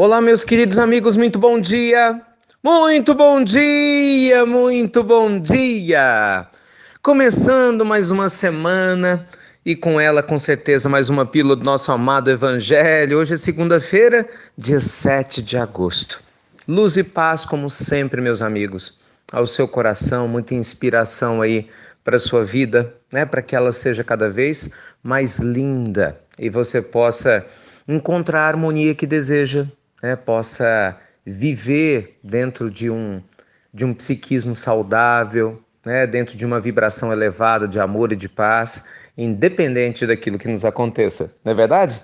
Olá, meus queridos amigos, muito bom dia! Muito bom dia, muito bom dia! Começando mais uma semana e com ela, com certeza, mais uma pílula do nosso amado Evangelho. Hoje é segunda-feira, dia 7 de agosto. Luz e paz, como sempre, meus amigos, ao seu coração, muita inspiração aí para a sua vida, né? Para que ela seja cada vez mais linda e você possa encontrar a harmonia que deseja né, possa viver dentro de um, de um psiquismo saudável, né, dentro de uma vibração elevada de amor e de paz, independente daquilo que nos aconteça, não é verdade?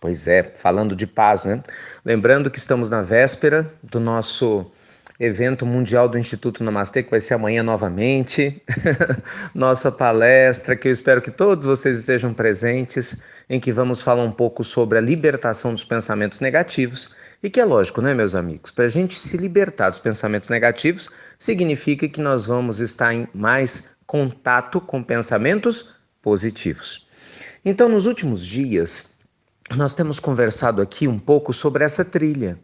Pois é, falando de paz, né? Lembrando que estamos na véspera do nosso evento mundial do Instituto Namastê, que vai ser amanhã novamente. Nossa palestra, que eu espero que todos vocês estejam presentes, em que vamos falar um pouco sobre a libertação dos pensamentos negativos e que é lógico, né, meus amigos? Para a gente se libertar dos pensamentos negativos, significa que nós vamos estar em mais contato com pensamentos positivos. Então, nos últimos dias, nós temos conversado aqui um pouco sobre essa trilha.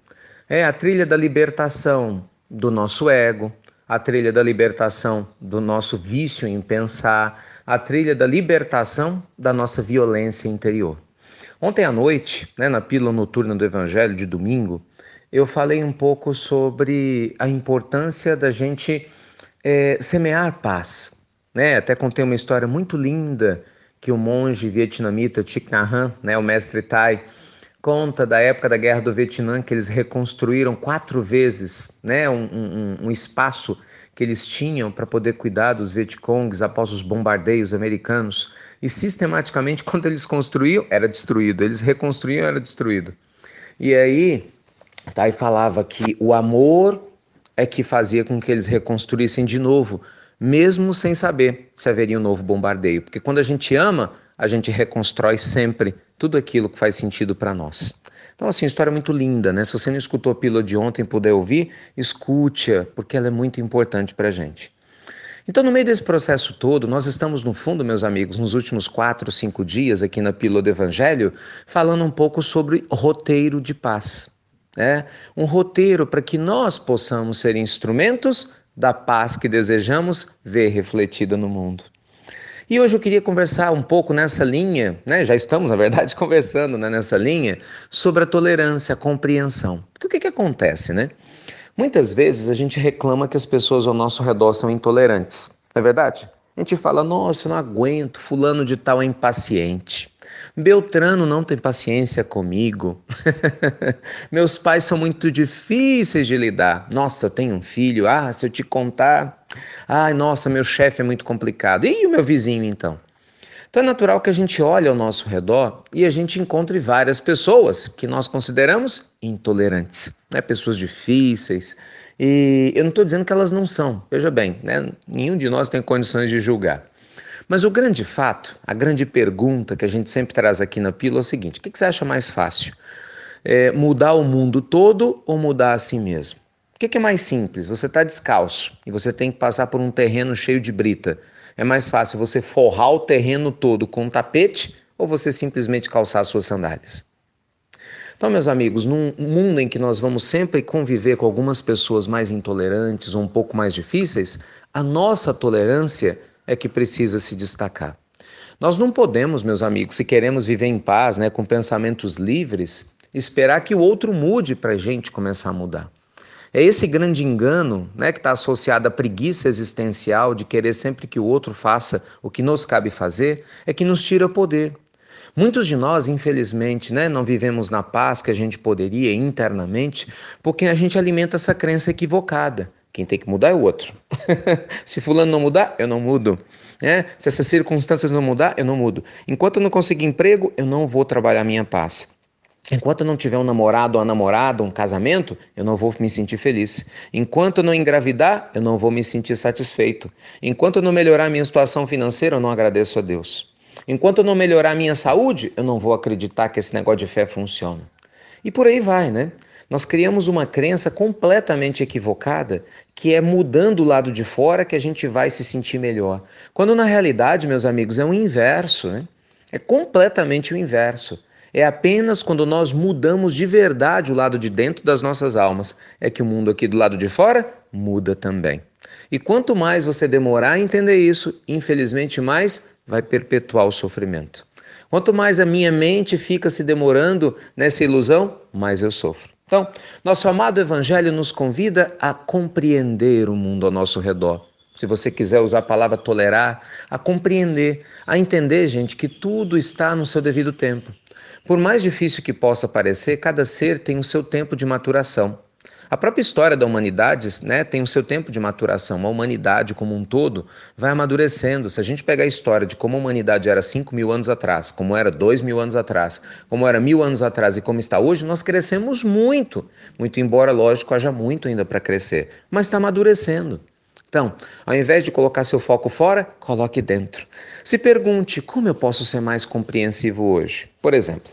É a trilha da libertação do nosso ego, a trilha da libertação do nosso vício em pensar, a trilha da libertação da nossa violência interior. Ontem à noite, né, na pílula noturna do Evangelho de domingo, eu falei um pouco sobre a importância da gente é, semear paz. Né? Até contei uma história muito linda que o monge vietnamita Thich Nhat Hanh, né, o mestre Thai, conta da época da Guerra do Vietnã que eles reconstruíram quatro vezes né, um, um, um espaço que eles tinham para poder cuidar dos Vietcongs após os bombardeios americanos e sistematicamente, quando eles construíam, era destruído, eles reconstruíam, era destruído. E aí, Tai falava que o amor é que fazia com que eles reconstruíssem de novo, mesmo sem saber se haveria um novo bombardeio. Porque quando a gente ama, a gente reconstrói sempre tudo aquilo que faz sentido para nós. Então, assim, história muito linda, né? Se você não escutou a pílula de ontem puder ouvir, escute-a, porque ela é muito importante para a gente. Então, no meio desse processo todo, nós estamos, no fundo, meus amigos, nos últimos quatro, cinco dias aqui na Pílula do Evangelho, falando um pouco sobre roteiro de paz. Né? Um roteiro para que nós possamos ser instrumentos da paz que desejamos ver refletida no mundo. E hoje eu queria conversar um pouco nessa linha, né? já estamos, na verdade, conversando né, nessa linha, sobre a tolerância, a compreensão. Porque o que, que acontece, né? Muitas vezes a gente reclama que as pessoas ao nosso redor são intolerantes, não é verdade? A gente fala, nossa, eu não aguento, fulano de tal é impaciente. Beltrano não tem paciência comigo. Meus pais são muito difíceis de lidar. Nossa, eu tenho um filho. Ah, se eu te contar. Ai, nossa, meu chefe é muito complicado. E o meu vizinho então? Então é natural que a gente olhe ao nosso redor e a gente encontre várias pessoas que nós consideramos intolerantes, né? pessoas difíceis. E eu não estou dizendo que elas não são, veja bem, né? nenhum de nós tem condições de julgar. Mas o grande fato, a grande pergunta que a gente sempre traz aqui na pílula é o seguinte: o que, você acha mais fácil? É mudar o mundo todo ou mudar a si mesmo? O que, que é mais simples? Você está descalço e você tem que passar por um terreno cheio de brita. É mais fácil você forrar o terreno todo com um tapete ou você simplesmente calçar suas sandálias? Então, meus amigos, num mundo em que nós vamos sempre conviver com algumas pessoas mais intolerantes ou um pouco mais difíceis, a nossa tolerância é que precisa se destacar. Nós não podemos, meus amigos, se queremos viver em paz, né, com pensamentos livres, esperar que o outro mude para a gente começar a mudar. É esse grande engano né, que está associado à preguiça existencial de querer sempre que o outro faça o que nos cabe fazer, é que nos tira poder. Muitos de nós, infelizmente, né, não vivemos na paz que a gente poderia internamente, porque a gente alimenta essa crença equivocada. Quem tem que mudar é o outro. Se fulano não mudar, eu não mudo. É? Se essas circunstâncias não mudar, eu não mudo. Enquanto eu não conseguir emprego, eu não vou trabalhar minha paz. Enquanto eu não tiver um namorado ou uma namorada, um casamento, eu não vou me sentir feliz. Enquanto eu não engravidar, eu não vou me sentir satisfeito. Enquanto eu não melhorar minha situação financeira, eu não agradeço a Deus. Enquanto eu não melhorar minha saúde, eu não vou acreditar que esse negócio de fé funciona. E por aí vai, né? Nós criamos uma crença completamente equivocada que é mudando o lado de fora que a gente vai se sentir melhor. Quando na realidade, meus amigos, é o inverso, né? É completamente o inverso. É apenas quando nós mudamos de verdade o lado de dentro das nossas almas é que o mundo aqui do lado de fora muda também. E quanto mais você demorar a entender isso, infelizmente mais vai perpetuar o sofrimento. Quanto mais a minha mente fica se demorando nessa ilusão, mais eu sofro. Então, nosso amado Evangelho nos convida a compreender o mundo ao nosso redor. Se você quiser usar a palavra tolerar, a compreender, a entender, gente, que tudo está no seu devido tempo. Por mais difícil que possa parecer, cada ser tem o seu tempo de maturação. A própria história da humanidade né, tem o seu tempo de maturação. A humanidade como um todo vai amadurecendo. Se a gente pegar a história de como a humanidade era 5 mil anos atrás, como era 2 mil anos atrás, como era mil anos atrás e como está hoje, nós crescemos muito. Muito embora, lógico, haja muito ainda para crescer, mas está amadurecendo. Então, ao invés de colocar seu foco fora, coloque dentro. Se pergunte como eu posso ser mais compreensivo hoje. Por exemplo,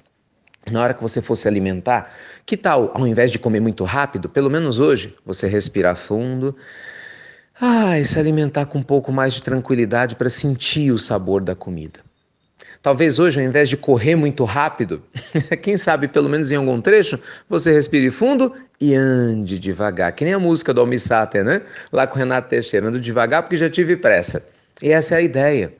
na hora que você for se alimentar, que tal, ao invés de comer muito rápido, pelo menos hoje, você respirar fundo ah, e se alimentar com um pouco mais de tranquilidade para sentir o sabor da comida. Talvez hoje, ao invés de correr muito rápido, quem sabe pelo menos em algum trecho, você respire fundo e ande devagar. Que nem a música do Almissáter, né? Lá com o Renato Teixeira, ando devagar porque já tive pressa. E essa é a ideia.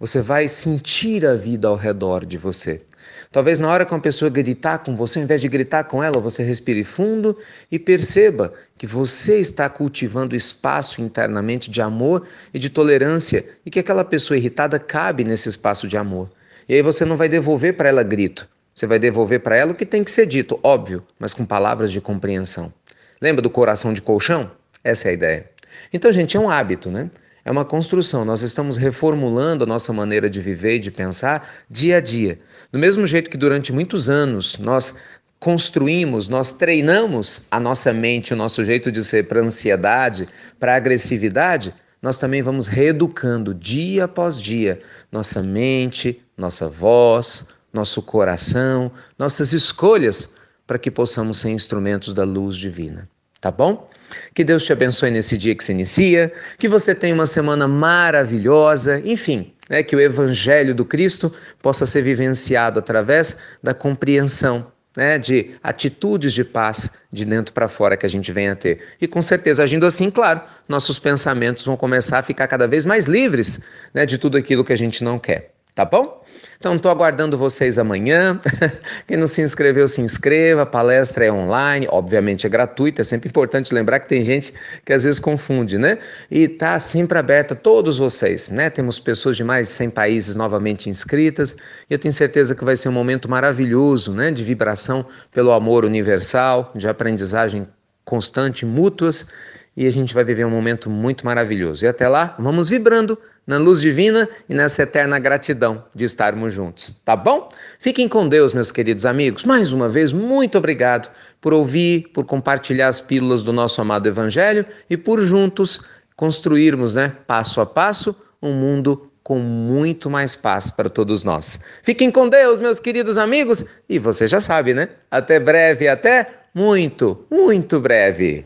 Você vai sentir a vida ao redor de você. Talvez na hora que uma pessoa gritar com você, ao invés de gritar com ela, você respire fundo e perceba que você está cultivando espaço internamente de amor e de tolerância e que aquela pessoa irritada cabe nesse espaço de amor. E aí você não vai devolver para ela grito, você vai devolver para ela o que tem que ser dito, óbvio, mas com palavras de compreensão. Lembra do coração de colchão? Essa é a ideia. Então, gente, é um hábito, né? É uma construção. Nós estamos reformulando a nossa maneira de viver e de pensar dia a dia. Do mesmo jeito que durante muitos anos nós construímos, nós treinamos a nossa mente, o nosso jeito de ser para ansiedade, para agressividade, nós também vamos reeducando dia após dia nossa mente, nossa voz, nosso coração, nossas escolhas para que possamos ser instrumentos da luz divina. Tá bom? Que Deus te abençoe nesse dia que se inicia, que você tenha uma semana maravilhosa, enfim, né, que o Evangelho do Cristo possa ser vivenciado através da compreensão né, de atitudes de paz de dentro para fora que a gente venha a ter. E com certeza, agindo assim, claro, nossos pensamentos vão começar a ficar cada vez mais livres né, de tudo aquilo que a gente não quer. Tá bom? Então, estou aguardando vocês amanhã. Quem não se inscreveu, se inscreva. A palestra é online, obviamente é gratuita. É sempre importante lembrar que tem gente que às vezes confunde, né? E está sempre aberta a todos vocês, né? Temos pessoas de mais de 100 países novamente inscritas. E eu tenho certeza que vai ser um momento maravilhoso, né? De vibração pelo amor universal, de aprendizagem constante, mútuas. E a gente vai viver um momento muito maravilhoso. E até lá, vamos vibrando na luz divina e nessa eterna gratidão de estarmos juntos, tá bom? Fiquem com Deus, meus queridos amigos. Mais uma vez, muito obrigado por ouvir, por compartilhar as pílulas do nosso amado Evangelho e por juntos construirmos, né, passo a passo, um mundo com muito mais paz para todos nós. Fiquem com Deus, meus queridos amigos, e você já sabe, né? Até breve, até muito, muito breve.